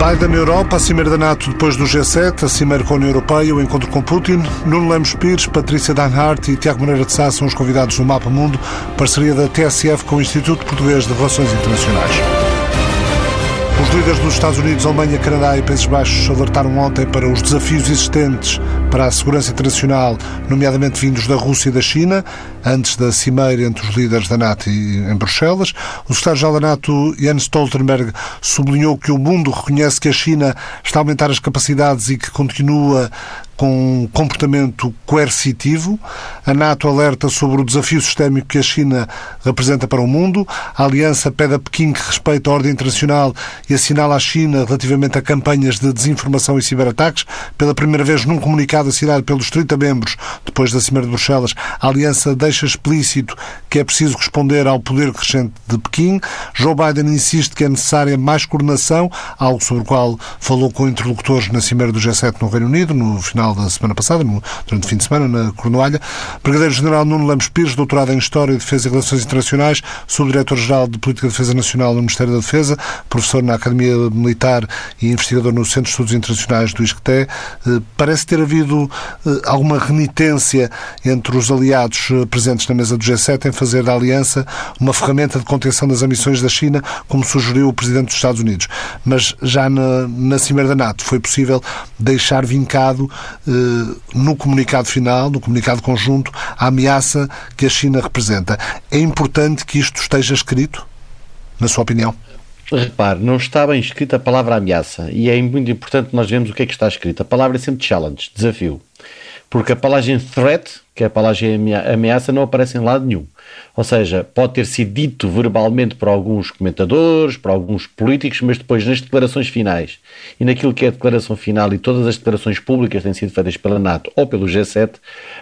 Biden na Europa, a cimeira da NATO depois do G7, a cimeira com a União Europeia, o encontro com Putin, Nuno Lemos Pires, Patrícia Danhart e Tiago Moreira de Sá são os convidados no Mapa Mundo, parceria da TSF com o Instituto Português de Relações Internacionais. Os líderes dos Estados Unidos, Alemanha, Canadá e Países Baixos alertaram ontem para os desafios existentes para a segurança internacional, nomeadamente vindos da Rússia e da China, antes da cimeira entre os líderes da NATO em Bruxelas. O secretário-geral da NATO, Jens Stoltenberg, sublinhou que o mundo reconhece que a China está a aumentar as capacidades e que continua com um comportamento coercitivo. A NATO alerta sobre o desafio sistémico que a China representa para o mundo. A Aliança pede a Pequim que respeite a ordem internacional e assinala a China relativamente a campanhas de desinformação e ciberataques. Pela primeira vez num comunicado assinado pelos 30 membros depois da Cimeira de Bruxelas, a Aliança deixa explícito que é preciso responder ao poder crescente de Pequim. Joe Biden insiste que é necessária mais coordenação, algo sobre o qual falou com interlocutores na Cimeira do G7 no Reino Unido, no final final da semana passada, durante o fim de semana, na Cornoalha. Brigadeiro-General Nuno Lemos Pires, doutorado em História, Defesa e Relações Internacionais, subdiretor-geral de Política de Defesa Nacional no Ministério da Defesa, professor na Academia Militar e investigador no Centro de Estudos Internacionais do ISCTE. Eh, parece ter havido eh, alguma renitência entre os aliados eh, presentes na mesa do G7 em fazer da aliança uma ferramenta de contenção das ambições da China, como sugeriu o Presidente dos Estados Unidos. Mas já na, na Cimeira da NATO foi possível deixar vincado no comunicado final, no comunicado conjunto, a ameaça que a China representa. É importante que isto esteja escrito, na sua opinião? Repare, não está bem escrita a palavra ameaça e é muito importante nós vermos o que é que está escrito. A palavra é sempre challenge, desafio. Porque a palavra threat, que é a palavra ameaça, não aparece em lado nenhum. Ou seja, pode ter sido dito verbalmente por alguns comentadores, por alguns políticos, mas depois nas declarações finais e naquilo que é a declaração final e todas as declarações públicas têm sido feitas pela NATO ou pelo G7,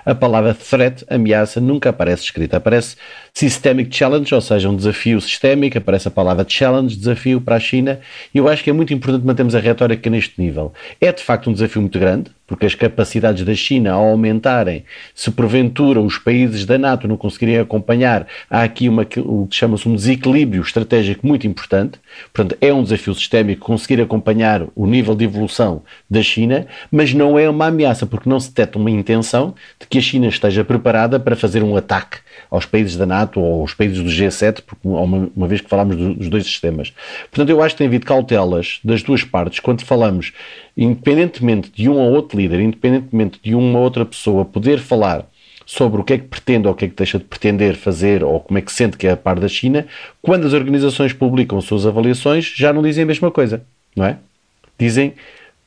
a palavra threat, ameaça, nunca aparece escrita. Aparece systemic challenge, ou seja, um desafio sistémico, aparece a palavra challenge, desafio para a China, e eu acho que é muito importante mantermos a retórica neste nível. É de facto um desafio muito grande, porque as capacidades da China ao aumentarem, se porventura os países da NATO não conseguirem acompanhar, há aqui uma, o que chama-se um desequilíbrio estratégico muito importante. Portanto, é um desafio sistémico conseguir acompanhar o nível de evolução da China, mas não é uma ameaça, porque não se detecta uma intenção de que a China esteja preparada para fazer um ataque aos países da NATO ou aos países do G7, porque uma, uma vez que falamos dos dois sistemas. Portanto, eu acho que tem havido cautelas das duas partes quando falamos, independentemente de um ou outro líder, independentemente de uma ou outra pessoa poder falar sobre o que é que pretende ou o que é que deixa de pretender fazer ou como é que sente que é a par da China, quando as organizações publicam suas avaliações, já não dizem a mesma coisa, não é? Dizem,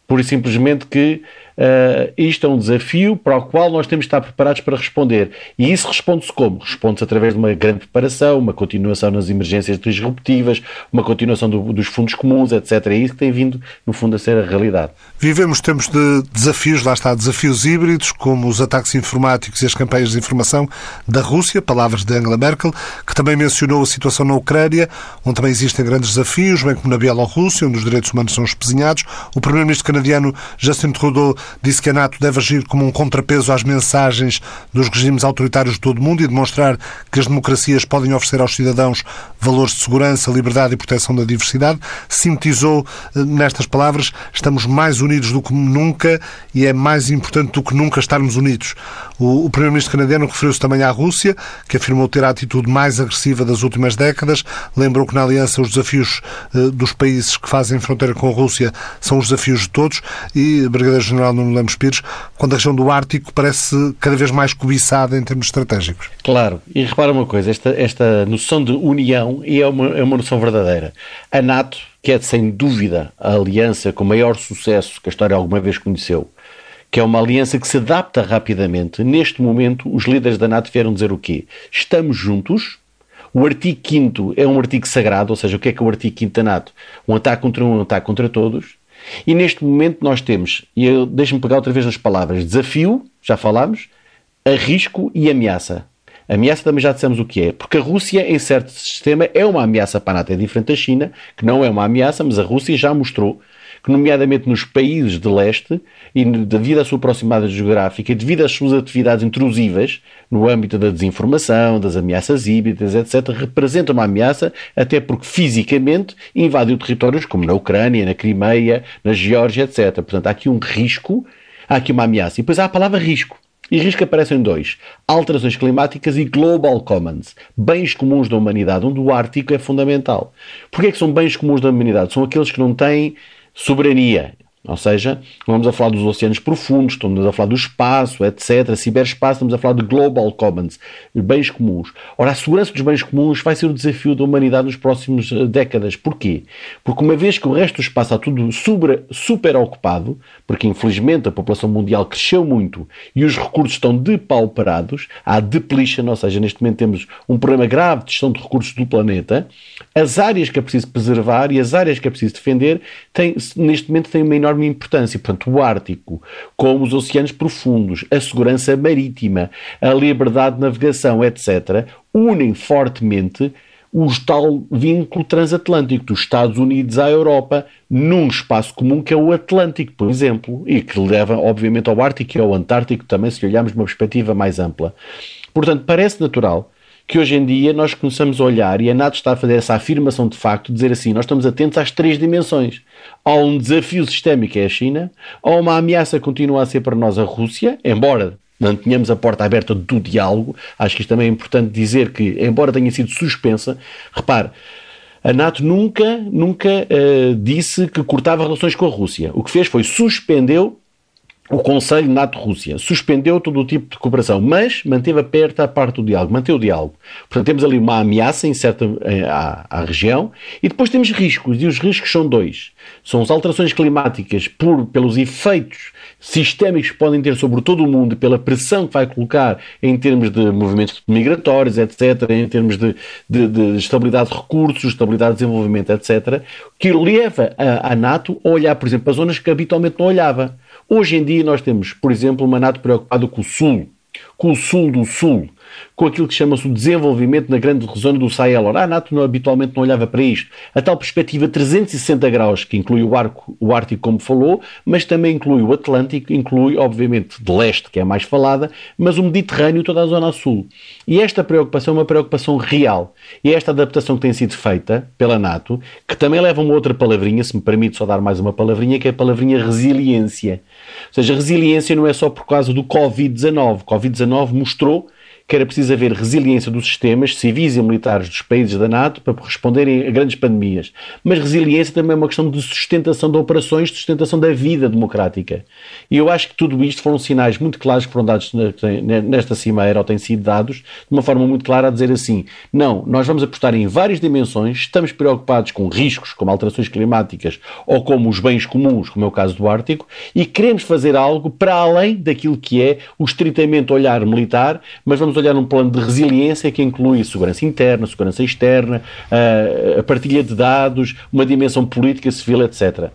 pura e simplesmente, que uh, isto é um desafio para o qual nós temos de estar preparados para responder. E isso responde-se como? Responde-se através de uma grande preparação, uma continuação nas emergências disruptivas, uma continuação do, dos fundos comuns, etc. É isso que tem vindo, no fundo, a ser a realidade. Vivemos tempos de desafios, lá está, desafios híbridos, como os ataques informáticos e as campanhas de informação da Rússia, palavras de Angela Merkel, que também mencionou a situação na Ucrânia, onde também existem grandes desafios, bem como na Bielorrússia, onde os direitos humanos são espezinhados. O primeiro-ministro canadiano Justin Trudeau disse que a NATO deve agir como um contrapeso às mensagens dos regimes autoritários de todo o mundo e demonstrar que as democracias podem oferecer aos cidadãos valores de segurança, liberdade e proteção da diversidade. Sintetizou eh, nestas palavras: estamos mais unidos do que nunca e é mais importante do que nunca estarmos unidos. O, o primeiro-ministro canadiano referiu-se também à Rússia, que afirmou ter a atitude mais agressiva das últimas décadas. Lembrou que na aliança os desafios eh, dos países que fazem fronteira com a Rússia são os desafios de todos e, Brigadeiro-General Nuno Lemos Pires, quando a região do Ártico parece cada vez mais cobiçada em termos estratégicos. Claro, e repara uma coisa, esta, esta noção de união é uma, é uma noção verdadeira. A NATO, que é sem dúvida a aliança com maior sucesso que a história alguma vez conheceu, que é uma aliança que se adapta rapidamente. Neste momento, os líderes da NATO vieram dizer o quê? Estamos juntos. O artigo 5 é um artigo sagrado, ou seja, o que é que é o artigo 5 da NATO? Um ataque contra um, um ataque contra todos. E neste momento nós temos, e deixe-me pegar outra vez as palavras, desafio, já falámos, arrisco e ameaça. Ameaça também já dissemos o que é, porque a Rússia, em certo sistema, é uma ameaça para a NATO. É diferente da China, que não é uma ameaça, mas a Rússia já mostrou que, nomeadamente nos países de leste, e devido à sua proximidade geográfica e devido às suas atividades intrusivas no âmbito da desinformação, das ameaças híbridas, etc., representa uma ameaça, até porque fisicamente invadiu territórios como na Ucrânia, na Crimeia, na Geórgia, etc. Portanto, há aqui um risco, há aqui uma ameaça. E depois há a palavra risco. E risco aparecem dois: alterações climáticas e global commons, bens comuns da humanidade, onde o Ártico é fundamental. Porquê é que são bens comuns da humanidade? São aqueles que não têm soberania. Ou seja, vamos a falar dos oceanos profundos, estamos a falar do espaço, etc. Ciberespaço, estamos a falar de global commons, bens comuns. Ora, a segurança dos bens comuns vai ser o desafio da humanidade nos próximos eh, décadas. Porquê? Porque uma vez que o resto do espaço está tudo super, super ocupado, porque infelizmente a população mundial cresceu muito e os recursos estão depauperados, há depletion, ou seja, neste momento temos um problema grave de gestão de recursos do planeta, as áreas que é preciso preservar e as áreas que é preciso defender têm, neste momento têm uma enorme enorme importância. Portanto, o Ártico, como os oceanos profundos, a segurança marítima, a liberdade de navegação, etc., unem fortemente o tal vínculo transatlântico dos Estados Unidos à Europa num espaço comum que é o Atlântico, por exemplo, e que leva, obviamente, ao Ártico e ao Antártico também, se olharmos de uma perspectiva mais ampla. Portanto, parece natural que hoje em dia nós começamos a olhar e a NATO está a fazer essa afirmação de facto, dizer assim, nós estamos atentos às três dimensões. Há um desafio sistémico, é a China, há uma ameaça continua a ser para nós a Rússia, embora não tenhamos a porta aberta do diálogo, acho que isto também é importante dizer que, embora tenha sido suspensa, repare, a NATO nunca, nunca uh, disse que cortava relações com a Rússia. O que fez foi suspendeu o Conselho NATO-Rússia suspendeu todo o tipo de cooperação, mas manteve aperta a parte do diálogo, manteve o diálogo. Portanto, temos ali uma ameaça em certa, eh, à, à, região e depois temos riscos, e os riscos são dois. São as alterações climáticas por, pelos efeitos sistémicos que podem ter sobre todo o mundo, pela pressão que vai colocar em termos de movimentos migratórios, etc., em termos de, de, de estabilidade de recursos, estabilidade de desenvolvimento, etc., que leva a, a NATO a olhar, por exemplo, para zonas que habitualmente não olhava. Hoje em dia nós temos, por exemplo, uma NATO preocupada com o Sul, com o Sul do Sul, com aquilo que chama-se o desenvolvimento na grande zona do Sahel. Ora, a NATO não, habitualmente não olhava para isto. A tal perspectiva 360 graus, que inclui o, arco, o Ártico, como falou, mas também inclui o Atlântico, inclui, obviamente, de leste, que é a mais falada, mas o Mediterrâneo e toda a zona sul. E esta preocupação é uma preocupação real. E esta adaptação que tem sido feita pela NATO, que também leva uma outra palavrinha, se me permite só dar mais uma palavrinha, que é a palavrinha resiliência. Ou seja, resiliência não é só por causa do Covid-19. Covid-19 mostrou que era preciso haver resiliência dos sistemas civis e militares dos países da NATO para responderem a grandes pandemias. Mas resiliência também é uma questão de sustentação de operações, de sustentação da vida democrática. E eu acho que tudo isto foram sinais muito claros que foram dados nesta cimeira, ou têm sido dados, de uma forma muito clara a dizer assim: não, nós vamos apostar em várias dimensões, estamos preocupados com riscos, como alterações climáticas ou como os bens comuns, como é o caso do Ártico, e queremos fazer algo para além daquilo que é o estritamente olhar militar, mas vamos olhar um plano de resiliência que inclui segurança interna, segurança externa, a partilha de dados, uma dimensão política, civil, etc.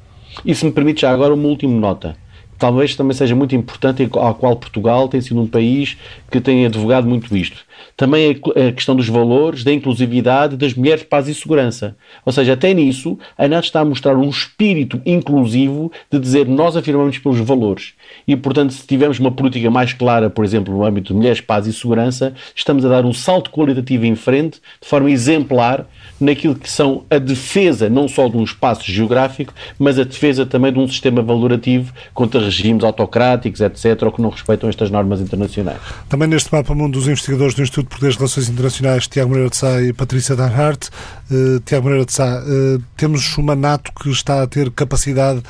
E se me permite já agora uma última nota talvez também seja muito importante, ao qual Portugal tem sido um país que tem advogado muito isto. Também a questão dos valores, da inclusividade das mulheres, paz e segurança. Ou seja, até nisso, a NATO está a mostrar um espírito inclusivo de dizer nós afirmamos pelos valores. E, portanto, se tivermos uma política mais clara, por exemplo, no âmbito de mulheres, paz e segurança, estamos a dar um salto qualitativo em frente, de forma exemplar, naquilo que são a defesa não só de um espaço geográfico, mas a defesa também de um sistema valorativo contra regimes autocráticos, etc., ou que não respeitam estas normas internacionais. Também neste mapa mundo dos investigadores do Instituto Poderes de Relações Internacionais, Tiago Moreira de Sá e Patrícia Danhart. Uh, Tiago Moreira de Sá, uh, temos uma NATO que está a ter capacidade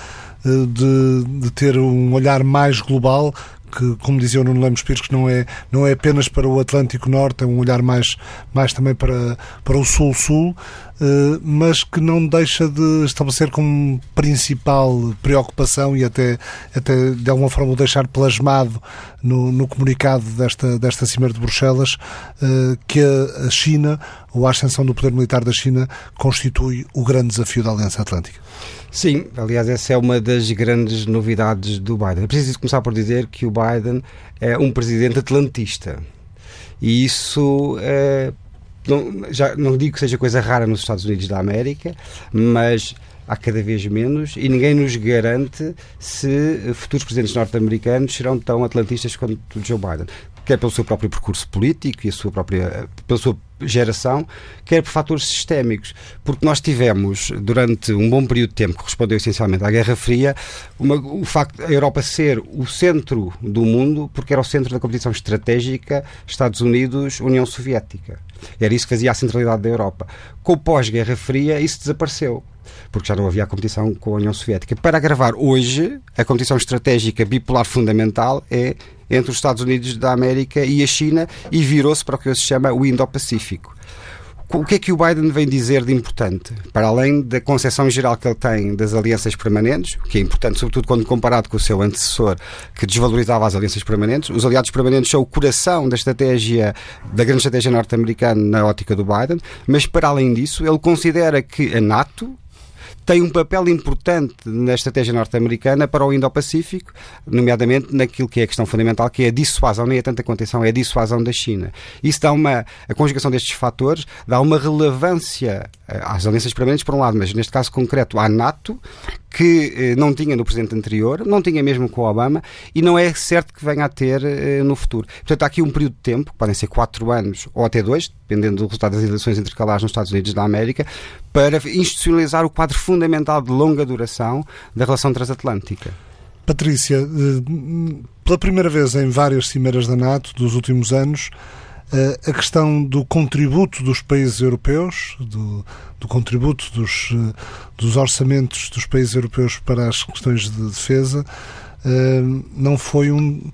uh, de, de ter um olhar mais global, que, como dizia o Nuno Lemos Pires, que não é, não é apenas para o Atlântico Norte, é um olhar mais, mais também para, para o Sul-Sul, eh, mas que não deixa de estabelecer como principal preocupação e até, até de alguma forma o deixar plasmado no, no comunicado desta, desta Cimeira de Bruxelas, eh, que a China, ou a ascensão do poder militar da China, constitui o grande desafio da Aliança Atlântica. Sim, aliás, essa é uma das grandes novidades do Biden. É preciso começar por dizer que o Biden é um presidente atlantista. E isso é, não, já não digo que seja coisa rara nos Estados Unidos da América, mas há cada vez menos e ninguém nos garante se futuros presidentes norte-americanos serão tão atlantistas quanto Joe Biden quer pelo seu próprio percurso político e a sua própria, pela sua geração, quer por fatores sistémicos. Porque nós tivemos, durante um bom período de tempo, que correspondeu essencialmente à Guerra Fria, uma, o facto da Europa ser o centro do mundo, porque era o centro da competição estratégica Estados Unidos-União Soviética. Era isso que fazia a centralidade da Europa. Com o pós-Guerra Fria, isso desapareceu porque já não havia a competição com a União Soviética. Para agravar hoje, a competição estratégica bipolar fundamental é entre os Estados Unidos da América e a China e virou-se para o que se chama o Indo-Pacífico. O que é que o Biden vem dizer de importante? Para além da concepção geral que ele tem das alianças permanentes, que é importante sobretudo quando comparado com o seu antecessor, que desvalorizava as alianças permanentes, os aliados permanentes são o coração da estratégia, da grande estratégia norte-americana na ótica do Biden, mas para além disso, ele considera que a NATO, tem um papel importante na estratégia norte-americana para o Indo-Pacífico, nomeadamente naquilo que é a questão fundamental, que é a dissuasão, nem é tanta contenção, é a dissuasão da China. Isso dá uma, a conjugação destes fatores dá uma relevância às alianças permanentes, por um lado, mas neste caso concreto à NATO, que eh, não tinha no presidente anterior, não tinha mesmo com o Obama, e não é certo que venha a ter eh, no futuro. Portanto, há aqui um período de tempo, podem ser quatro anos ou até dois, dependendo do resultado das eleições intercalares nos Estados Unidos da América, para institucionalizar o quadro fundamental de longa duração da relação transatlântica. Patrícia, eh, pela primeira vez em várias cimeiras da NATO dos últimos anos, eh, a questão do contributo dos países europeus, do, do contributo dos, eh, dos orçamentos dos países europeus para as questões de defesa, não foi um,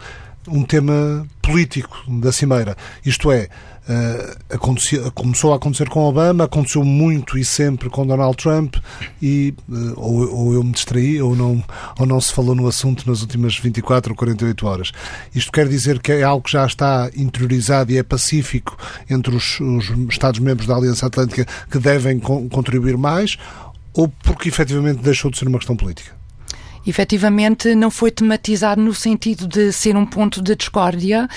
um tema político da Cimeira. Isto é, Uh, começou a acontecer com Obama, aconteceu muito e sempre com Donald Trump, e uh, ou, ou, eu me distraí ou não, ou não se falou no assunto nas últimas 24 ou 48 horas. Isto quer dizer que é algo que já está interiorizado e é pacífico entre os, os Estados-membros da Aliança Atlântica que devem co contribuir mais, ou porque efetivamente deixou de ser uma questão política? Efetivamente não foi tematizado no sentido de ser um ponto de discórdia,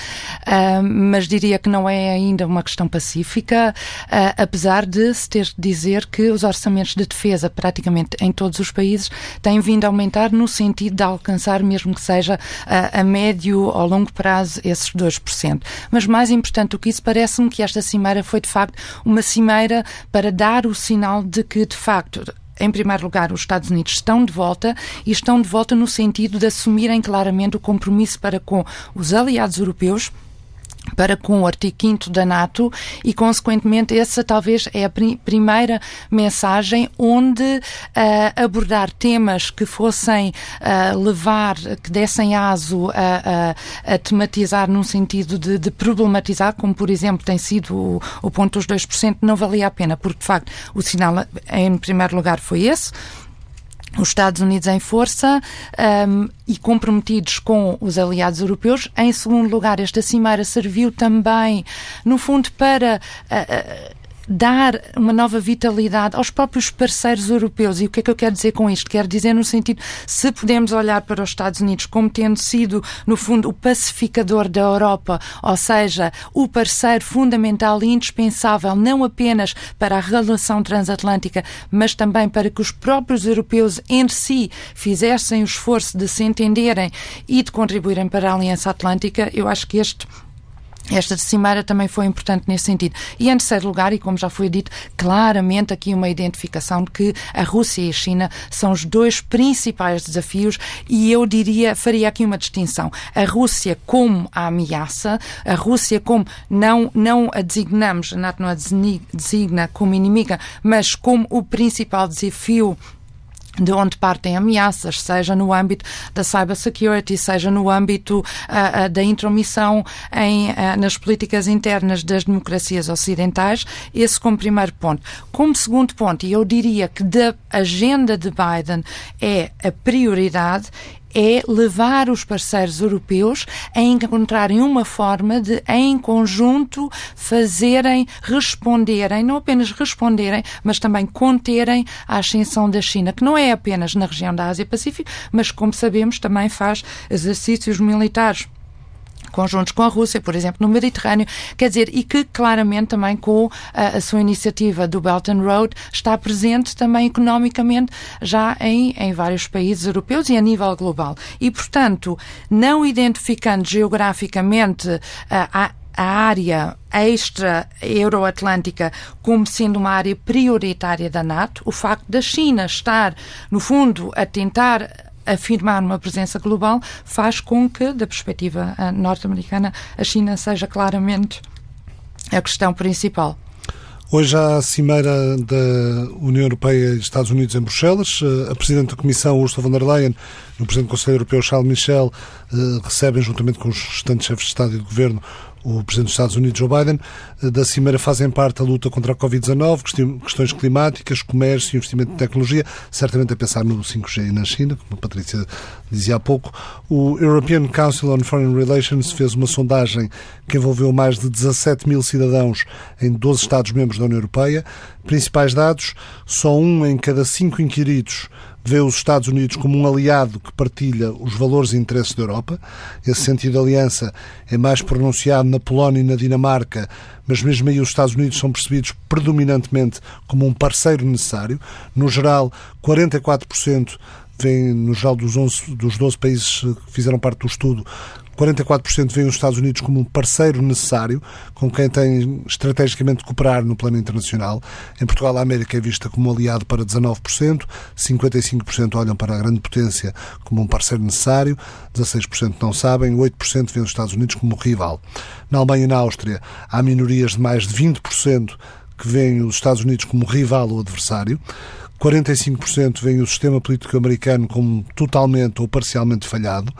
uh, mas diria que não é ainda uma questão pacífica, uh, apesar de se ter de dizer que os orçamentos de defesa, praticamente em todos os países, têm vindo a aumentar no sentido de alcançar, mesmo que seja uh, a médio ou longo prazo, esses 2%. Mas mais importante do que isso, parece-me que esta cimeira foi de facto uma cimeira para dar o sinal de que, de facto, em primeiro lugar, os Estados Unidos estão de volta e estão de volta no sentido de assumirem claramente o compromisso para com os aliados europeus para com o artigo 5 da NATO e, consequentemente, essa talvez é a pri primeira mensagem onde uh, abordar temas que fossem uh, levar, que dessem aso a, a, a tematizar num sentido de, de, problematizar, como, por exemplo, tem sido o, o ponto dos 2%, não valia a pena, porque, de facto, o sinal, em primeiro lugar, foi esse os Estados Unidos em força um, e comprometidos com os aliados europeus. Em segundo lugar, esta cimeira serviu também, no fundo, para uh, uh, dar uma nova vitalidade aos próprios parceiros europeus. E o que é que eu quero dizer com isto? Quero dizer no sentido, se podemos olhar para os Estados Unidos como tendo sido, no fundo, o pacificador da Europa, ou seja, o parceiro fundamental e indispensável, não apenas para a relação transatlântica, mas também para que os próprios europeus entre si fizessem o esforço de se entenderem e de contribuírem para a Aliança Atlântica, eu acho que este esta cimeira também foi importante nesse sentido. E em terceiro lugar, e como já foi dito, claramente aqui uma identificação de que a Rússia e a China são os dois principais desafios e eu diria, faria aqui uma distinção. A Rússia como a ameaça, a Rússia como não, não a designamos, a NATO não a designa como inimiga, mas como o principal desafio de onde partem ameaças, seja no âmbito da cybersecurity, seja no âmbito uh, da intromissão em, uh, nas políticas internas das democracias ocidentais, esse como primeiro ponto. Como segundo ponto, e eu diria que da agenda de Biden é a prioridade, é levar os parceiros europeus a encontrarem uma forma de, em conjunto, fazerem, responderem, não apenas responderem, mas também conterem a ascensão da China, que não é apenas na região da Ásia-Pacífico, mas, como sabemos, também faz exercícios militares conjuntos com a Rússia, por exemplo, no Mediterrâneo, quer dizer, e que claramente também com a, a sua iniciativa do Belt and Road está presente também economicamente já em, em vários países europeus e a nível global. E, portanto, não identificando geograficamente a, a área extra-euroatlântica como sendo uma área prioritária da NATO, o facto da China estar, no fundo, a tentar afirmar uma presença global faz com que, da perspectiva eh, norte-americana, a China seja claramente a questão principal. Hoje há a cimeira da União Europeia e Estados Unidos em Bruxelas. Eh, a Presidente da Comissão, Ursula von der Leyen, e o Presidente do Conselho Europeu, Charles Michel, eh, recebem, juntamente com os restantes chefes de Estado e de Governo, o Presidente dos Estados Unidos, Joe Biden. Eh, da Cimeira fazem parte a luta contra a Covid-19, questões climáticas, comércio, investimento em tecnologia, certamente a pensar no 5G na China, como a Patrícia dizia há pouco. O European Council on Foreign Relations fez uma sondagem que envolveu mais de 17 mil cidadãos em 12 Estados-membros da União Europeia. Principais dados, só um em cada cinco inquiridos vê os Estados Unidos como um aliado que partilha os valores e interesses da Europa. Esse sentido de aliança é mais pronunciado na Polónia e na Dinamarca, mas mesmo aí os Estados Unidos são percebidos predominantemente como um parceiro necessário. No geral, 44% vem, no geral dos, 11, dos 12 países que fizeram parte do estudo, 44% veem os Estados Unidos como um parceiro necessário com quem tem estrategicamente de cooperar no plano internacional. Em Portugal, a América é vista como um aliado para 19%, 55% olham para a grande potência como um parceiro necessário, 16% não sabem, 8% veem os Estados Unidos como um rival. Na Alemanha e na Áustria, há minorias de mais de 20% que veem os Estados Unidos como rival ou adversário. 45% veem o sistema político americano como totalmente ou parcialmente falhado.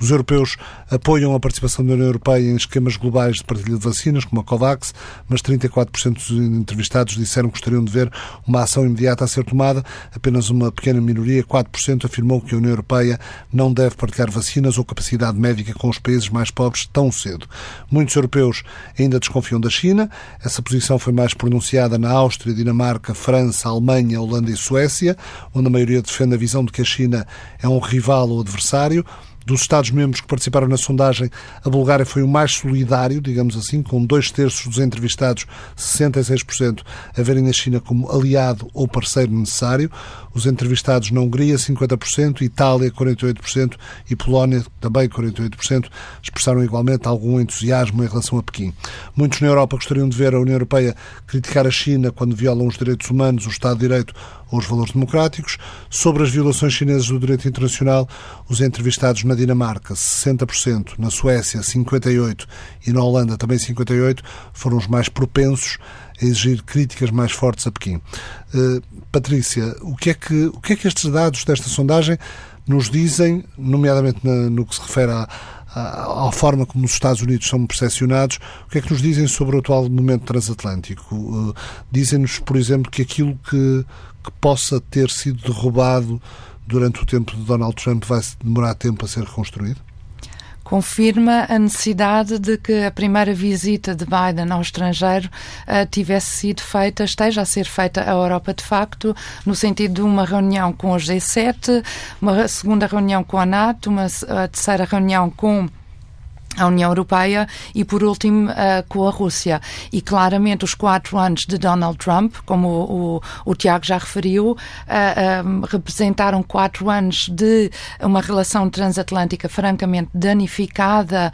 Os europeus apoiam a participação da União Europeia em esquemas globais de partilha de vacinas, como a COVAX, mas 34% dos entrevistados disseram que gostariam de ver uma ação imediata a ser tomada. Apenas uma pequena minoria, 4%, afirmou que a União Europeia não deve partilhar vacinas ou capacidade médica com os países mais pobres tão cedo. Muitos europeus ainda desconfiam da China. Essa posição foi mais pronunciada na Áustria, Dinamarca, França, Alemanha, Holanda e Suécia, onde a maioria defende a visão de que a China é um rival ou adversário. Dos Estados-membros que participaram na sondagem, a Bulgária foi o mais solidário, digamos assim, com dois terços dos entrevistados, 66%, a verem a China como aliado ou parceiro necessário. Os entrevistados na Hungria, 50%, Itália, 48% e Polónia, também 48%, expressaram igualmente algum entusiasmo em relação a Pequim. Muitos na Europa gostariam de ver a União Europeia criticar a China quando violam os direitos humanos, o Estado de Direito ou os valores democráticos. Sobre as violações chinesas do direito internacional, os entrevistados na Dinamarca, 60%, na Suécia, 58% e na Holanda, também 58%, foram os mais propensos a exigir críticas mais fortes a Pequim. Uh, Patrícia, o que, é que, o que é que estes dados desta sondagem nos dizem, nomeadamente na, no que se refere à, à, à, forma como os Estados Unidos são percepcionados, o que é que nos dizem sobre o atual momento transatlântico? Uh, Dizem-nos, por exemplo, que aquilo que, que possa ter sido derrubado durante o tempo de Donald Trump vai demorar tempo a ser reconstruído? confirma a necessidade de que a primeira visita de Biden ao estrangeiro uh, tivesse sido feita, esteja a ser feita à Europa de facto, no sentido de uma reunião com o G7, uma segunda reunião com a NATO, uma terceira reunião com a União Europeia e, por último, uh, com a Rússia. E claramente os quatro anos de Donald Trump, como o, o, o Tiago já referiu, uh, representaram quatro anos de uma relação transatlântica francamente danificada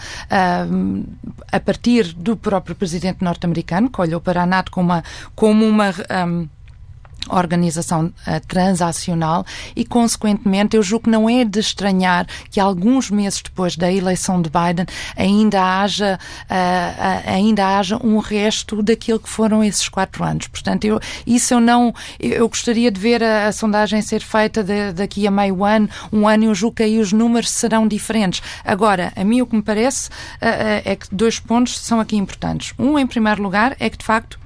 a partir do próprio presidente norte-americano, que olhou para a NATO como uma. Como uma um, organização uh, transacional e, consequentemente, eu julgo que não é de estranhar que alguns meses depois da eleição de Biden ainda haja, uh, uh, ainda haja um resto daquilo que foram esses quatro anos. Portanto, eu, isso eu não, eu gostaria de ver a, a sondagem ser feita de, daqui a meio ano, um ano, eu julgo que aí os números serão diferentes. Agora, a mim o que me parece é que dois pontos são aqui importantes. Um, em primeiro lugar, é que de facto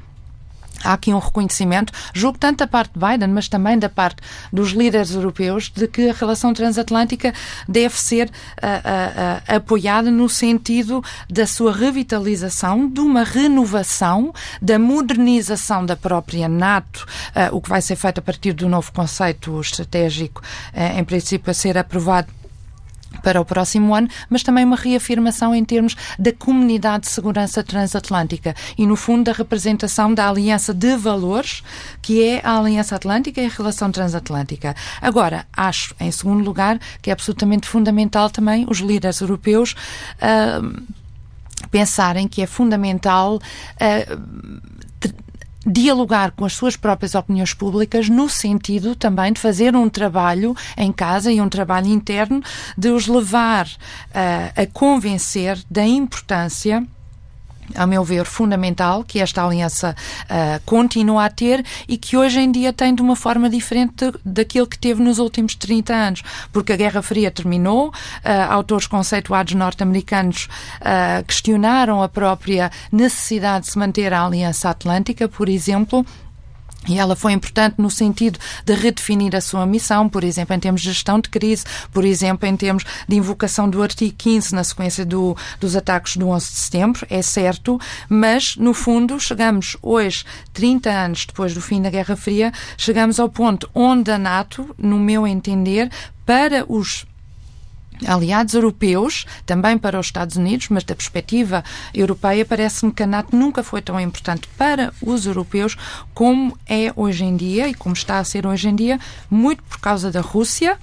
Há aqui um reconhecimento, julgo tanto da parte de Biden, mas também da parte dos líderes europeus, de que a relação transatlântica deve ser uh, uh, uh, apoiada no sentido da sua revitalização, de uma renovação, da modernização da própria NATO, o que vai ser feito a partir do novo conceito estratégico, em princípio a ser aprovado para o próximo ano, mas também uma reafirmação em termos da comunidade de segurança transatlântica e, no fundo, da representação da aliança de valores, que é a Aliança Atlântica e a relação transatlântica. Agora, acho, em segundo lugar, que é absolutamente fundamental também os líderes europeus. Uh, pensarem que é fundamental uh, dialogar com as suas próprias opiniões públicas no sentido também de fazer um trabalho em casa e um trabalho interno de os levar uh, a convencer da importância a meu ver, fundamental que esta aliança uh, continua a ter e que hoje em dia tem de uma forma diferente daquilo que teve nos últimos 30 anos, porque a Guerra Fria terminou, uh, autores conceituados norte-americanos uh, questionaram a própria necessidade de se manter a Aliança Atlântica, por exemplo, e ela foi importante no sentido de redefinir a sua missão, por exemplo, em termos de gestão de crise, por exemplo, em termos de invocação do artigo 15 na sequência do, dos ataques do 11 de setembro, é certo, mas, no fundo, chegamos hoje, 30 anos depois do fim da Guerra Fria, chegamos ao ponto onde a NATO, no meu entender, para os aliados europeus, também para os Estados Unidos, mas da perspectiva europeia, parece-me que a NATO nunca foi tão importante para os europeus como é hoje em dia e como está a ser hoje em dia, muito por causa da Rússia,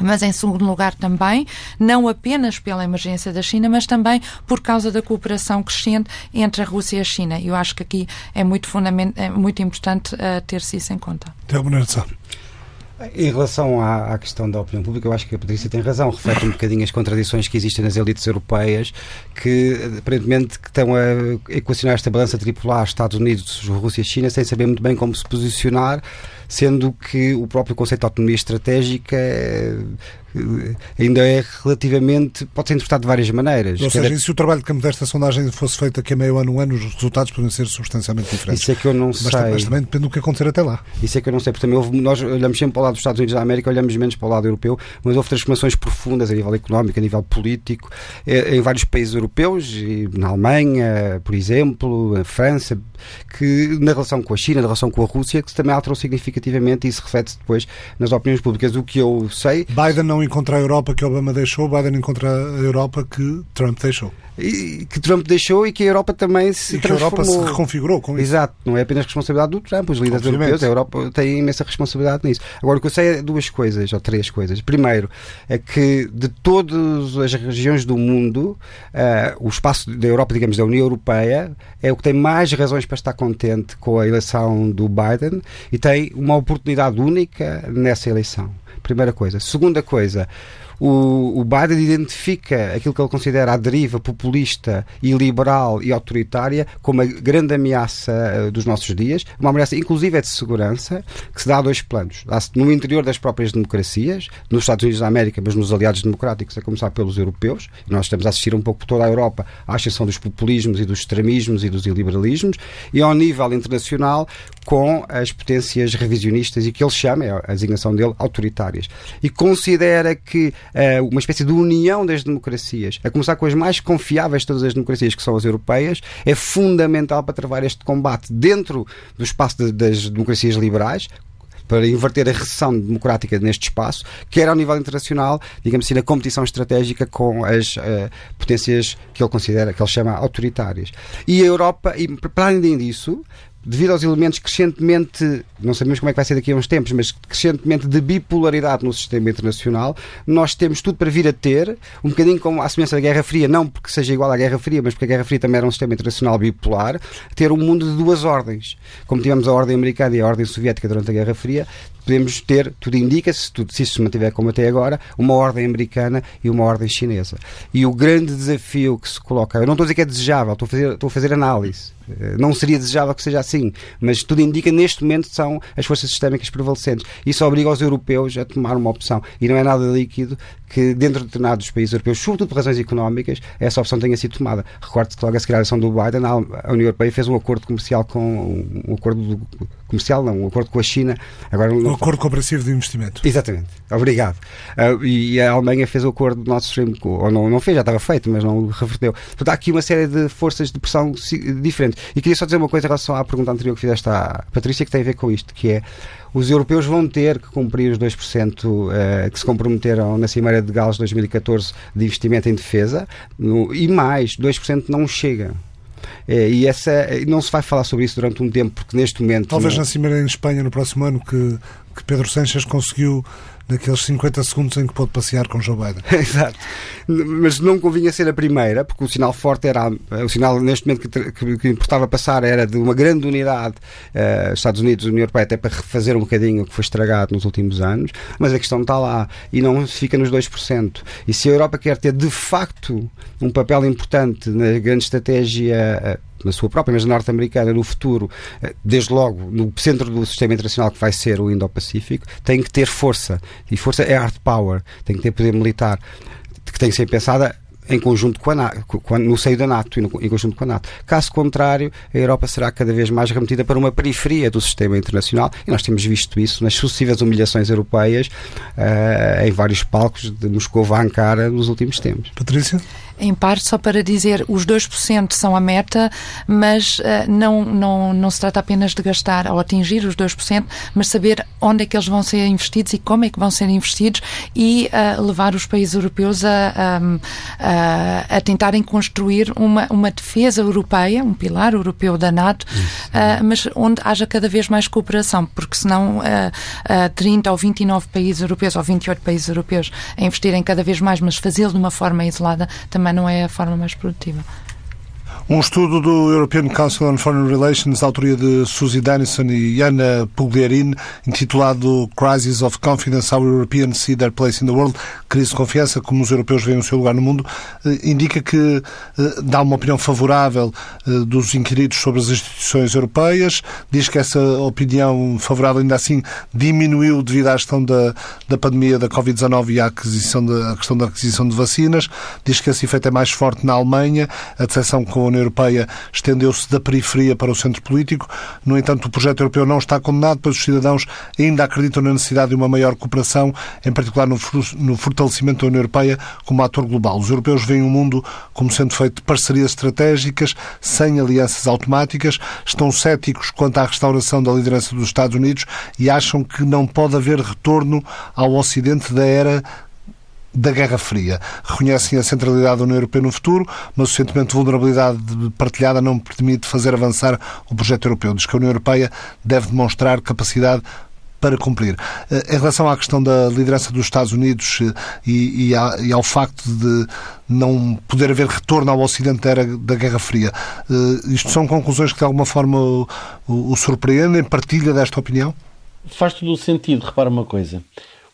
mas em segundo lugar também, não apenas pela emergência da China, mas também por causa da cooperação crescente entre a Rússia e a China. Eu acho que aqui é muito, fundament... é muito importante uh, ter-se isso em conta. Em relação à, à, questão da opinião pública, eu acho que a Patrícia tem razão. Reflete um bocadinho as contradições que existem nas elites europeias, que aparentemente que estão a equacionar esta balança tripular Estados Unidos, Rússia e China, sem saber muito bem como se posicionar sendo que o próprio conceito de autonomia estratégica eh, ainda é relativamente. pode ser interpretado de várias maneiras. Ou seja, e se o trabalho de campo desta sondagem fosse feito aqui a meio ano, um ano, os resultados podem ser substancialmente diferentes. Isso é que eu não mas, sei. Mas também depende do que acontecer até lá. Isso é que eu não sei, porque também houve, nós olhamos sempre para o lado dos Estados Unidos da América, olhamos menos para o lado europeu, mas houve transformações profundas a nível económico, a nível político, eh, em vários países europeus, na Alemanha, por exemplo, na França, que na relação com a China, na relação com a Rússia, que também alterou significativamente e isso reflete-se depois nas opiniões públicas. O que eu sei. Biden não encontra a Europa que Obama deixou, Biden encontra a Europa que Trump deixou e, que Trump deixou e que a Europa também se e que transformou. a Europa se reconfigurou com isso. Exato, não é apenas responsabilidade do Trump, os líderes europeus, a Europa tem imensa responsabilidade nisso. Agora, o que eu sei é duas coisas, ou três coisas. Primeiro, é que de todas as regiões do mundo, uh, o espaço da Europa, digamos, da União Europeia, é o que tem mais razões para estar contente com a eleição do Biden e tem uma oportunidade única nessa eleição. Primeira coisa. Segunda coisa, o, o Biden identifica aquilo que ele considera a deriva populista e liberal e autoritária como a grande ameaça uh, dos nossos dias, uma ameaça inclusive é de segurança, que se dá a dois planos. Dá-se no interior das próprias democracias, nos Estados Unidos da América, mas nos aliados democráticos, a começar pelos europeus. Nós estamos a assistir um pouco por toda a Europa à ascensão dos populismos e dos extremismos e dos iliberalismos, e ao nível internacional, com as potências revisionistas e que ele chama, é a designação dele, autoritárias. E considera que uh, uma espécie de união das democracias, a começar com as mais confiáveis de todas as democracias, que são as europeias, é fundamental para travar este combate dentro do espaço de, das democracias liberais, para inverter a recessão democrática neste espaço, quer ao nível internacional, digamos assim, na competição estratégica com as uh, potências que ele considera, que ele chama autoritárias. E a Europa, e para além disso, devido aos elementos crescentemente, não sabemos como é que vai ser daqui a uns tempos, mas crescentemente de bipolaridade no sistema internacional, nós temos tudo para vir a ter, um bocadinho como a semelhança da Guerra Fria, não porque seja igual à Guerra Fria, mas porque a Guerra Fria também era um sistema internacional bipolar, ter um mundo de duas ordens. Como tivemos a ordem americana e a ordem soviética durante a Guerra Fria, podemos ter, tudo indica, se, tudo, se isso se mantiver como até agora, uma ordem americana e uma ordem chinesa. E o grande desafio que se coloca, eu não estou a dizer que é desejável, estou a fazer, estou a fazer análise. Eh, não seria desejável que seja assim, mas tudo indica neste momento são as forças sistémicas prevalecentes. Isso obriga os europeus a tomar uma opção. E não é nada líquido que, dentro de determinados países europeus, sobretudo por razões económicas, essa opção tenha sido tomada. Recordo que logo a seguir a eleição do Biden, a União Europeia fez um acordo comercial com um acordo comercial, não, um acordo com a China. Agora, não, acordo comprehensivo de investimento. Exatamente. Obrigado. Uh, e a Alemanha fez o acordo do Nord Stream, ou não, não fez, já estava feito, mas não reverteu. Portanto, há aqui uma série de forças de pressão diferentes. E queria só dizer uma coisa em relação à pergunta anterior que fizeste à Patrícia, que tem a ver com isto, que é os europeus vão ter que cumprir os 2% uh, eh, que se comprometeram na Cimeira de Gales 2014 de investimento em defesa, no, e mais, 2% não chega. É, e essa não se vai falar sobre isso durante um tempo, porque neste momento. Talvez não... na Cimeira em Espanha no próximo ano que, que Pedro Sánchez conseguiu naqueles 50 segundos em que pôde passear com Joe Biden. Exato. Mas não convinha ser a primeira, porque o sinal forte era. O sinal neste momento que, que, que importava passar era de uma grande unidade, uh, Estados Unidos, União Europeia, até para refazer um bocadinho o que foi estragado nos últimos anos, mas a questão está lá e não fica nos 2%. E se a Europa quer ter de facto um papel importante na grande estratégia. Uh, na sua própria, mas norte-americana, no futuro, eh, desde logo no centro do sistema internacional que vai ser o Indo-Pacífico, tem que ter força. E força é hard power, tem que ter poder militar, que tem que ser pensada em conjunto com a NATO, no seio da NATO e em conjunto com a NATO. Caso contrário, a Europa será cada vez mais remetida para uma periferia do sistema internacional e nós temos visto isso nas sucessivas humilhações europeias uh, em vários palcos de Moscou a Ankara nos últimos tempos. Patrícia? Em parte, só para dizer, os 2% são a meta, mas uh, não, não, não se trata apenas de gastar ou atingir os 2%, mas saber onde é que eles vão ser investidos e como é que vão ser investidos e uh, levar os países europeus a, a a, a tentarem construir uma, uma defesa europeia, um pilar europeu da NATO, uh, mas onde haja cada vez mais cooperação, porque senão uh, 30 ou 29 países europeus ou 28 países europeus a investirem cada vez mais, mas fazê-lo de uma forma isolada, também não é a forma mais produtiva. Um estudo do European Council on Foreign Relations, autoria de Suzy Dennison e Anna Pugliarin, intitulado Crisis of Confidence, How Europeans See Their Place in the World, crise de confiança, como os europeus veem o seu lugar no mundo, eh, indica que eh, dá uma opinião favorável eh, dos inquiridos sobre as instituições europeias, diz que essa opinião favorável ainda assim diminuiu devido à questão da, da pandemia da Covid-19 e à aquisição de, questão da aquisição de vacinas, diz que esse efeito é mais forte na Alemanha, a decepção com a União Europeia estendeu-se da periferia para o centro político. No entanto, o projeto europeu não está condenado, pois os cidadãos ainda acreditam na necessidade de uma maior cooperação, em particular no fortalecimento da União Europeia como ator global. Os europeus veem o mundo como sendo feito de parcerias estratégicas, sem alianças automáticas, estão céticos quanto à restauração da liderança dos Estados Unidos e acham que não pode haver retorno ao Ocidente da era da Guerra Fria. Reconhecem a centralidade da União Europeia no futuro, mas o sentimento de vulnerabilidade partilhada não permite fazer avançar o projeto europeu. Diz que a União Europeia deve demonstrar capacidade para cumprir. Eh, em relação à questão da liderança dos Estados Unidos eh, e, e, ao facto de não poder haver retorno ao Ocidente da Guerra Fria, eh, isto são conclusões que de alguma forma o, o surpreendem? Partilha desta opinião? Faz todo o sentido. Repara uma coisa.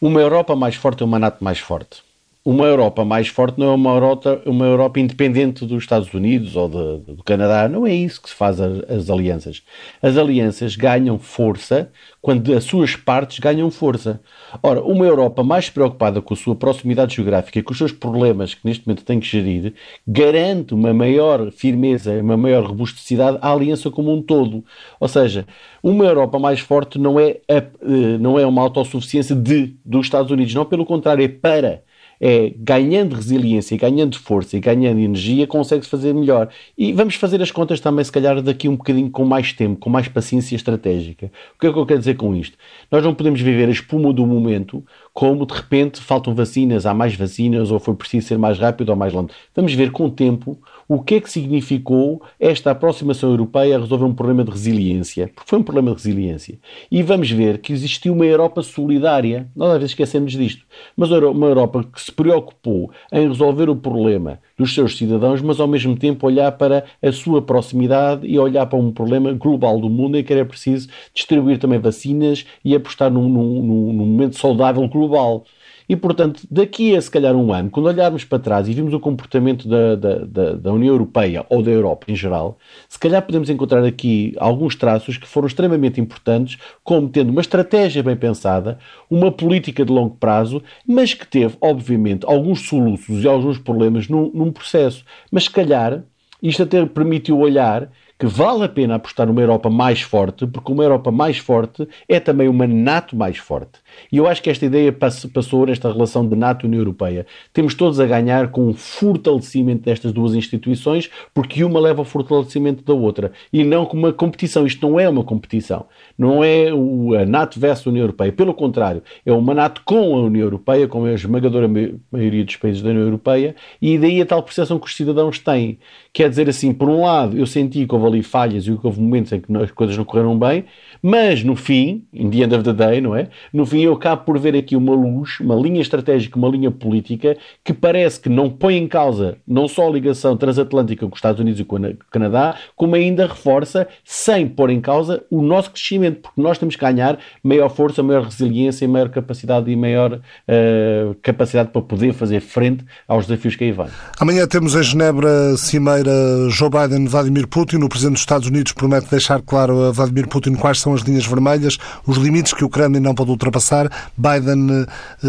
Uma Europa mais forte é uma NATO mais forte uma Europa mais forte não é uma Europa, uma Europa independente dos Estados Unidos ou de, do Canadá. Não é isso que se faz as alianças. As alianças ganham força quando as suas partes ganham força. Ora, uma Europa mais preocupada com a sua proximidade geográfica e com os seus problemas que neste momento tem que gerir, garante uma maior firmeza, uma maior robusticidade à aliança como um todo. Ou seja, uma Europa mais forte não é, a, eh, não é uma autossuficiência de, dos Estados Unidos, não, pelo contrário, é para é ganhando resiliência, ganhando força e ganhando energia, consegue-se fazer melhor. E vamos fazer as contas também, se calhar, daqui um bocadinho com mais tempo, com mais paciência estratégica. O que é que eu quero dizer com isto? Nós não podemos viver a espuma do momento como de repente faltam vacinas, há mais vacinas, ou foi preciso ser mais rápido ou mais lento. Vamos ver com o tempo o que é que significou esta aproximação europeia a resolver um problema de resiliência, porque foi um problema de resiliência. E vamos ver que existiu uma Europa solidária, nós às vezes esquecemos disto, mas uma Europa que se preocupou em resolver o problema dos seus cidadãos, mas ao mesmo tempo olhar para a sua proximidade e olhar para um problema global do mundo em que era preciso distribuir também vacinas e apostar num, num, num momento saudável global. E, portanto, daqui a se calhar um ano, quando olharmos para trás e vimos o comportamento da, da, da, da, União Europeia ou da Europa em geral, se calhar podemos encontrar aqui alguns traços que foram extremamente importantes, como tendo uma estratégia bem pensada, uma política de longo prazo, mas que teve, obviamente, alguns soluços e alguns problemas num, num processo. Mas se calhar isto até permitiu olhar que vale a pena apostar numa Europa mais forte, porque uma Europa mais forte é também uma NATO mais forte. E eu acho que esta ideia passou nesta relação de NATO e União Europeia. Temos todos a ganhar com o fortalecimento destas duas instituições, porque uma leva ao fortalecimento da outra. E não com uma competição. Isto não é uma competição. Não é a NATO versus a União Europeia. Pelo contrário, é uma NATO com a União Europeia, com a esmagadora maioria dos países da União Europeia, e daí a tal percepção que os cidadãos têm. Quer dizer assim, por um lado, eu senti que houve ali falhas e que houve momentos em que as coisas não correram bem, mas no fim, in the end of the day, não é? No fim eu acabo por ver aqui uma luz, uma linha estratégica, uma linha política que parece que não põe em causa não só a ligação transatlântica com os Estados Unidos e com o Canadá, como ainda reforça, sem pôr em causa, o nosso crescimento, porque nós temos que ganhar maior força, maior resiliência, maior capacidade e maior uh, capacidade para poder fazer frente aos desafios que aí vêm. Amanhã temos em Genebra cimeira Joe Biden-Vladimir Putin. O Presidente dos Estados Unidos promete deixar claro a Vladimir Putin quais são as linhas vermelhas, os limites que o Kremlin não pode ultrapassar. Biden, eh,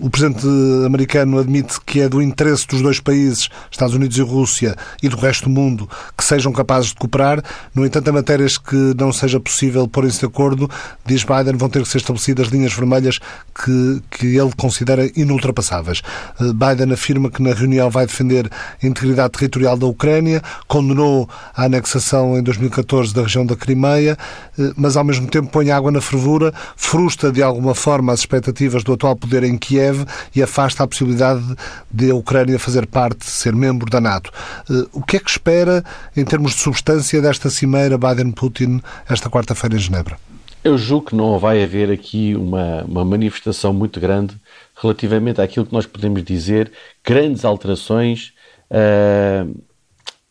o presidente americano, admite que é do interesse dos dois países, Estados Unidos e Rússia, e do resto do mundo, que sejam capazes de cooperar. No entanto, em matérias que não seja possível pôr-se de acordo, diz Biden, vão ter que ser estabelecidas linhas vermelhas que, que ele considera inultrapassáveis. Eh, Biden afirma que na reunião vai defender a integridade territorial da Ucrânia, condenou a anexação em 2014 da região da Crimeia, eh, mas ao mesmo tempo põe água na fervura, frustra de alguma forma as expectativas do atual poder em Kiev e afasta a possibilidade de a Ucrânia fazer parte, ser membro da NATO. Eh, o que é que espera em termos de substância desta cimeira Biden-Putin esta quarta-feira em Genebra? Eu julgo que não vai haver aqui uma, uma manifestação muito grande relativamente àquilo que nós podemos dizer, grandes alterações, uh,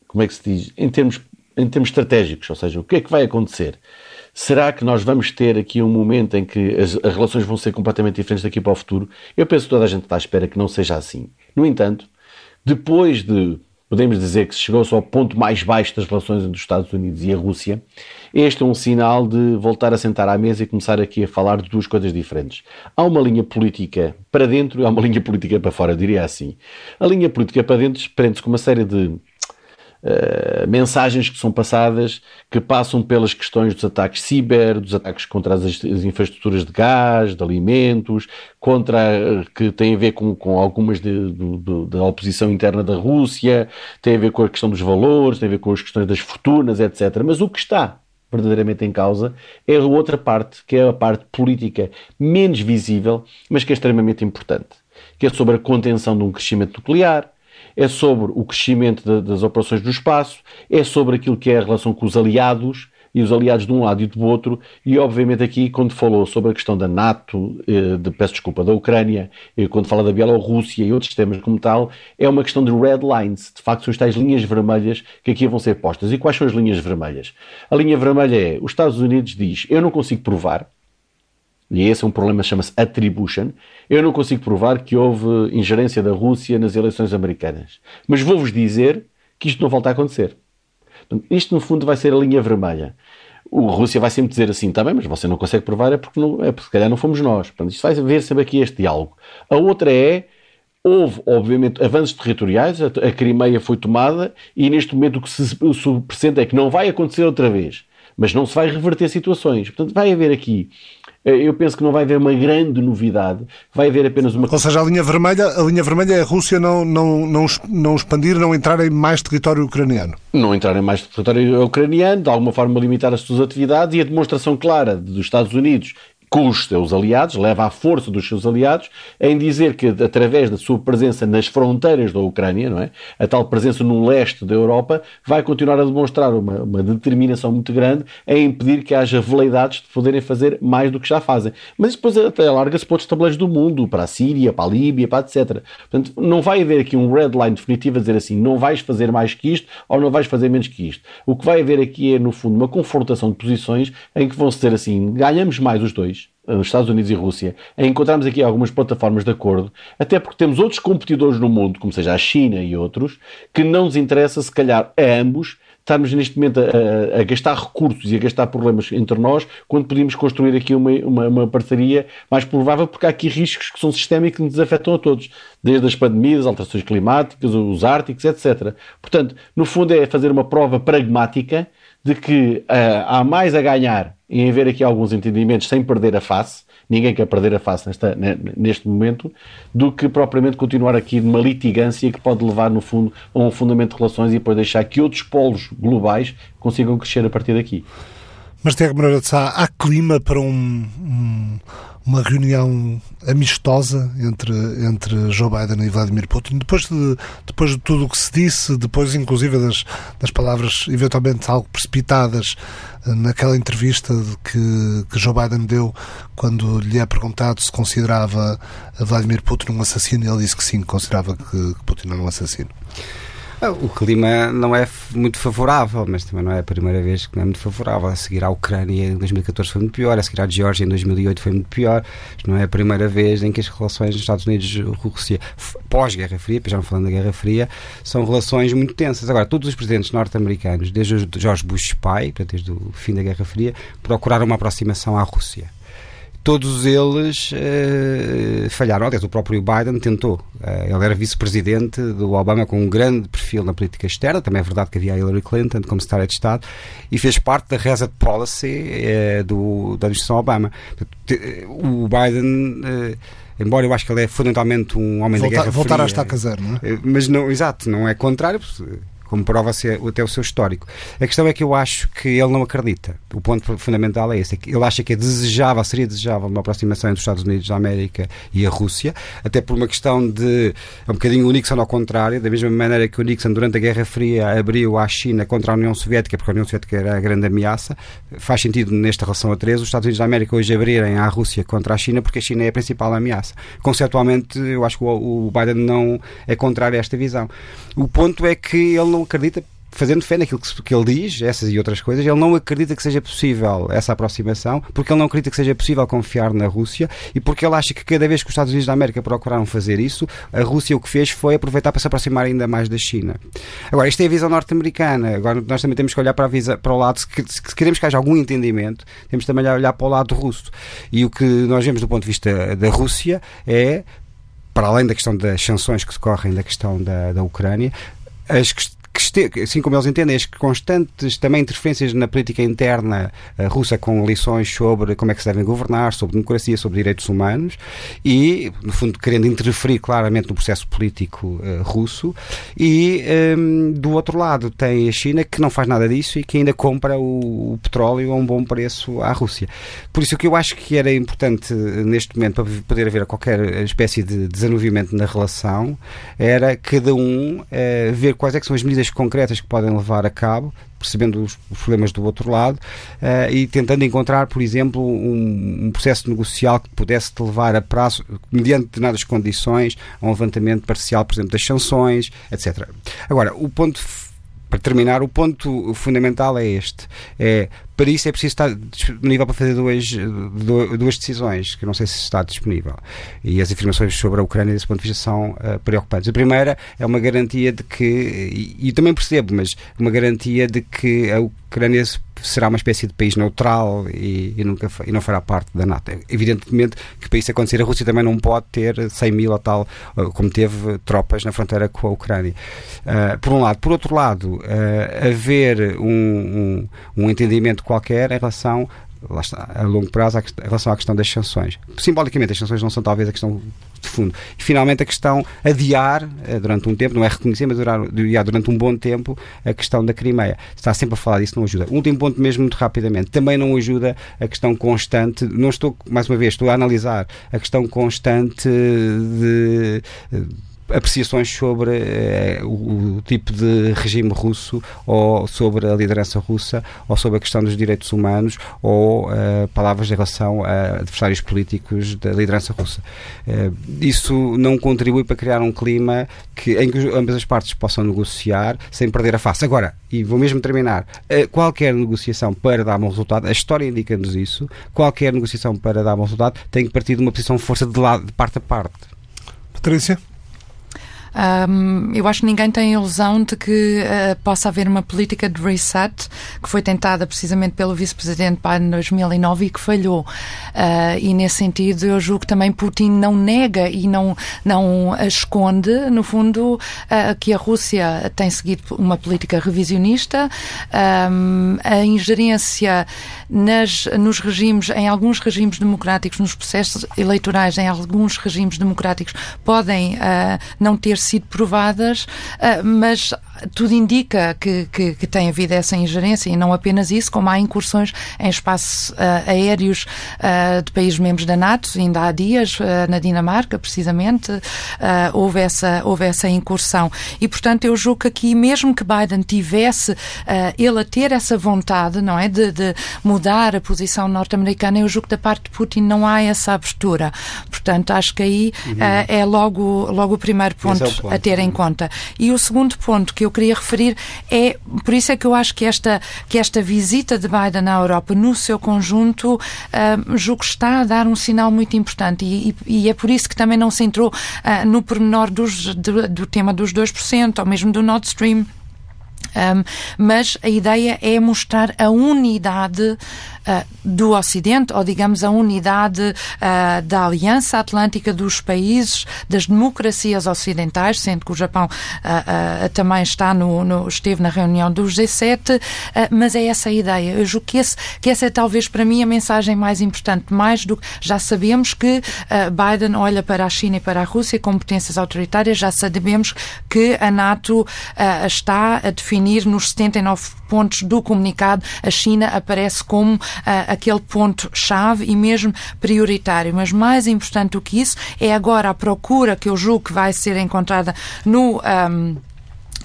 como é que se diz, em termos, em termos estratégicos, ou seja, o que é que vai acontecer? Será que nós vamos ter aqui um momento em que as, as, relações vão ser completamente diferentes daqui para o futuro? Eu penso que toda a gente está à espera que não seja assim. No entanto, depois de, podemos dizer que se chegou-se ao ponto mais baixo das relações entre os Estados Unidos e a Rússia, este é um sinal de voltar a sentar à mesa e começar aqui a falar de duas coisas diferentes. Há uma linha política para dentro e há uma linha política para fora, diria assim. A linha política para dentro prende-se com uma série de Uh, mensagens que são passadas que passam pelas questões dos ataques ciber, dos ataques contra as, as infraestruturas de gás, de alimentos, contra uh, que tem a ver com, com algumas de, da oposição interna da Rússia, tem a ver com a questão dos valores, tem a ver com as questões das fortunas, etc. Mas o que está verdadeiramente em causa é a outra parte, que é a parte política menos visível, mas que é extremamente importante, que é sobre a contenção de um crescimento nuclear, é sobre o crescimento de, das operações do espaço, é sobre aquilo que é a relação com os aliados e os aliados de um lado e do outro, e obviamente aqui, quando falou sobre a questão da NATO, eh, de, peço desculpa, da Ucrânia, e quando fala da Bielorrússia e outros temas como tal, é uma questão de red lines, de facto são as tais linhas vermelhas que aqui vão ser postas. E quais são as linhas vermelhas? A linha vermelha é, os Estados Unidos diz, eu não consigo provar, e esse é um problema chama-se attribution, eu não consigo provar que houve ingerência da Rússia nas eleições americanas. Mas vou-vos dizer que isto não volta a acontecer. Isto, no fundo, vai ser a linha vermelha. O Rússia vai sempre dizer assim, está bem, mas você não consegue provar, é porque, não, é porque se calhar não fomos nós. Portanto, isto vai haver sempre aqui este diálogo. A outra é, houve, obviamente, avanços territoriais, a, a Crimeia foi tomada, e neste momento o que se, se é que não vai acontecer outra vez. Mas não se vai reverter situações. Portanto, vai haver aqui eu penso que não vai haver uma grande novidade, vai haver apenas uma. Ou seja, a linha vermelha, a linha vermelha é a Rússia não, não, não, não expandir, não entrar em mais território ucraniano. Não entrar em mais território ucraniano, de alguma forma limitar as suas atividades e a demonstração clara dos Estados Unidos com os seus aliados, leva à força dos seus aliados em dizer que, através da sua presença nas fronteiras da Ucrânia, não é? a tal presença no leste da Europa, vai continuar a demonstrar uma, uma determinação muito grande em impedir que haja veleidades de poderem fazer mais do que já fazem. Mas depois até alarga-se para outros tabuleiros do mundo, para a Síria, para a Líbia, para etc. Portanto, não vai haver aqui um red line definitivo a dizer assim, não vais fazer mais que isto ou não vais fazer menos que isto. O que vai haver aqui é, no fundo, uma confrontação de posições em que vão se dizer assim, ganhamos mais os dois, nos Estados Unidos e Rússia, em encontrarmos aqui algumas plataformas de acordo, até porque temos outros competidores no mundo, como seja a China e outros, que não nos interessa, se calhar, a ambos, estarmos neste momento a, a, gastar recursos e a gastar problemas entre nós, quando podíamos construir aqui uma, uma, uma, parceria mais provável, porque há aqui riscos que são sistémicos que nos afetam a todos, desde as pandemias, as alterações climáticas, os árticos, etc. Portanto, no fundo é fazer uma prova pragmática de que uh, há mais a ganhar em haver aqui alguns entendimentos sem perder a face, ninguém quer perder a face nesta, neste momento, do que propriamente continuar aqui numa litigância que pode levar, no fundo, a um fundamento de relações e depois deixar que outros polos globais consigam crescer a partir daqui. Mas, Tiago Moreira de Sá, há clima para um, um uma reunião amistosa entre, entre Joe Biden e Vladimir Putin. Depois de, depois de tudo o que se disse, depois inclusive das, das palavras eventualmente algo precipitadas eh, naquela entrevista que, que Joe Biden deu quando lhe é perguntado se considerava Vladimir Putin um assassino, ele disse que sim, considerava que, que Putin era um assassino. O clima não é muito favorável, mas também não é a primeira vez que não é muito favorável. A seguir à Ucrânia em 2014 foi muito pior, a seguir à Geórgia em 2008 foi muito pior. Não é a primeira vez em que as relações dos Estados Unidos e Rússia, pós-Guerra Fria, já não falando da Guerra Fria, são relações muito tensas. Agora, todos os presidentes norte-americanos, desde George Bush pai, desde o fim da Guerra Fria, procuraram uma aproximação à Rússia todos eles uh, falharam. Aliás, o próprio Biden tentou. Uh, ele era vice-presidente do Obama com um grande perfil na política externa. Também é verdade que havia a Hillary Clinton como secretária de Estado e fez parte da reset policy uh, do, da administração Obama. O Biden embora eu acho que ele é fundamentalmente um homem voltar, da guerra voltar fria. à estaca zero, não é? Mas não, exato, não é contrário como prova-se até o seu histórico. A questão é que eu acho que ele não acredita. O ponto fundamental é esse. É que ele acha que é desejável, seria desejável uma aproximação entre os Estados Unidos da América e a Rússia, até por uma questão de é um bocadinho o Nixon ao contrário, da mesma maneira que o Nixon durante a Guerra Fria abriu à China contra a União Soviética, porque a União Soviética era a grande ameaça, faz sentido nesta relação a três os Estados Unidos da América hoje abrirem à Rússia contra a China, porque a China é a principal ameaça. Conceptualmente, eu acho que o Biden não é contrário a esta visão. O ponto é que ele não acredita fazendo fé naquilo que, que, ele diz, essas e outras coisas, ele não acredita que seja possível essa aproximação, porque ele não acredita que seja possível confiar na Rússia e porque ele acha que cada vez que os Estados Unidos da América procuraram fazer isso, a Rússia o que fez foi aproveitar para se aproximar ainda mais da China. Agora, isto é a visão norte-americana. Agora, nós também temos que olhar para, visa, para o lado, se, se queremos que haja algum entendimento, temos também a olhar para o lado russo. E o que nós vemos do ponto de vista da Rússia é para além da questão das sanções que decorrem da questão da, da Ucrânia, as, que, assim como eles entendem, as constantes também interferências na política interna uh, russa com lições sobre como é que se devem governar, sobre democracia, sobre direitos humanos e, no fundo, querendo interferir claramente no processo político uh, russo. E, um, ehm, do outro lado, tem a China que não faz nada disso e que ainda compra o, o petróleo a um bom preço à Rússia. Por isso, o que eu acho que era importante eh, neste momento para poder haver qualquer espécie de desenvolvimento na relação era cada um uh, ver quais é que são as medidas medidas concretas que podem levar a cabo, percebendo os, problemas do outro lado uh, e tentando encontrar, por exemplo, um, um, processo negocial que pudesse levar a prazo, mediante determinadas condições, a um levantamento parcial, por exemplo, das sanções, etc. Agora, o ponto para terminar, o ponto fundamental é este: é para isso é preciso estar disponível para fazer duas, duas decisões, que não sei se está disponível. E as informações sobre a Ucrânia, desse ponto de vista, são uh, preocupantes. A primeira é uma garantia de que, e, e também percebo, mas uma garantia de que a Ucrânia será uma espécie de país neutral e, e, nunca, e não fará parte da NATO. Evidentemente que para isso acontecer, a Rússia também não pode ter 100 mil ou tal, como teve tropas na fronteira com a Ucrânia. Uh, por um lado. Por outro lado, uh, haver um, um, um entendimento qualquer em relação está, a longo prazo em relação à questão das sanções. Simbolicamente, as sanções não são talvez a questão de fundo. E finalmente a questão adiar eh, durante um tempo, não é reconhecer, mas adiar durante um bom tempo a questão da Crimeia. Está sempre a falar disso, não ajuda. Último ponto mesmo muito rapidamente, também não ajuda a questão constante, não estou, mais uma vez, estou a analisar a questão constante de apreciações sobre eh, o, o, tipo de regime russo ou sobre a liderança russa ou sobre a questão dos direitos humanos ou eh, palavras em relação a adversários políticos da liderança russa. Eh, isso não contribui para criar um clima que, em que ambas as partes possam negociar sem perder a face. Agora, e vou mesmo terminar, qualquer negociação para dar bom resultado, a história indica-nos isso, qualquer negociação para dar bom resultado tem que partir de uma posição de força de, lado, de parte a parte. Patrícia? Um, eu acho que ninguém tem a ilusão de que uh, possa haver uma política de reset que foi tentada precisamente pelo vice-presidente Biden em 2009 e que falhou. Uh, e nesse sentido, eu julgo que também Putin não nega e não, não esconde, no fundo, uh, que a Rússia tem seguido uma política revisionista. Um, a ingerência nas, nos regimes, em alguns regimes democráticos, nos processos eleitorais, em alguns regimes democráticos, podem não ter sido provadas, uh, mas tudo indica que, que, que, tem havido essa ingerência e não apenas isso, como há incursões em espaços uh, aéreos uh, de países membros da NATO, ainda há dias, na Dinamarca, precisamente, houve, essa, houve essa incursão. E, portanto, eu julgo que aqui, mesmo que Biden tivesse ele a ter essa vontade, não é, de, de mudar a posição norte-americana, eu julgo que da parte de Putin não há essa abertura. Portanto, acho que aí uhum. é logo, logo o primeiro ponto a ter em conta. E o segundo ponto que eu queria referir é, por isso é que eu acho que esta, que esta visita de Biden à Europa, no seu conjunto, uh, julgo que está a dar um sinal muito importante e, e, e é por isso que também não se entrou uh, no pormenor dos, do, do tema dos 2%, ou mesmo do Nord Stream. Um, mas a ideia é mostrar a unidade do Ocidente, ou digamos a unidade uh, da Aliança Atlântica dos países, das democracias ocidentais, sendo que o Japão uh, também está no, no, esteve na reunião do G7, mas é essa a ideia. Eu julgo que, esse, que essa é talvez para mim a mensagem mais importante, mais do que já sabemos que Biden olha para a China e para a Rússia como potências autoritárias, já sabemos que a NATO está a definir nos 79 pontos do comunicado, a China aparece como aquele ponto-chave e mesmo prioritário. Mas mais importante do que isso é agora a procura que eu julgo que vai ser encontrada no. Um,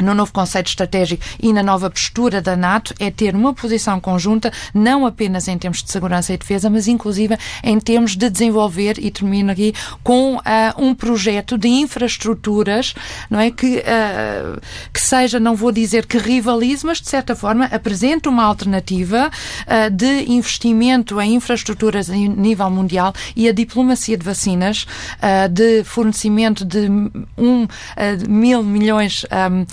no novo conceito estratégico e na nova postura da NATO é ter uma posição conjunta, não apenas em termos de segurança e defesa, mas inclusive em termos de desenvolver, e termino aqui, com uh, um projeto de infraestruturas, não é? Que, uh, que seja, não vou dizer que rivalize, mas de certa forma apresente uma alternativa uh, de investimento em infraestruturas a nível mundial e a diplomacia de vacinas, de fornecimento de um mil milhões um,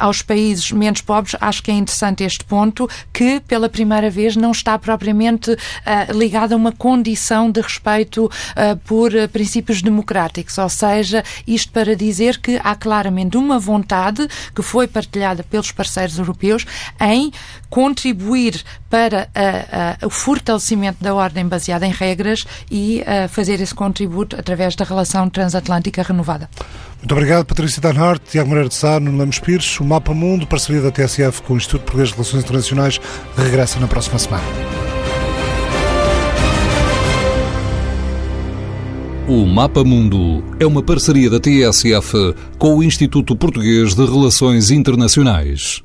aos países menos pobres, acho que é interessante este ponto, que pela primeira vez não está propriamente uh, ligado a uma condição de respeito uh, por princípios democráticos, ou seja, isto para dizer que há claramente uma vontade que foi partilhada pelos parceiros europeus em contribuir para o fortalecimento da ordem baseada em regras e fazer esse contributo através da relação transatlântica renovada. Muito obrigado, Patrícia Danhart, Tiago Moreira de Sá, Nuno Lemos Pires. O Mapa Mundo, parceria da TSF com o Instituto Português de Relações Internacionais, regressa na próxima semana. O Mapa Mundo é uma parceria da TSF com o Instituto Português de Relações Internacionais.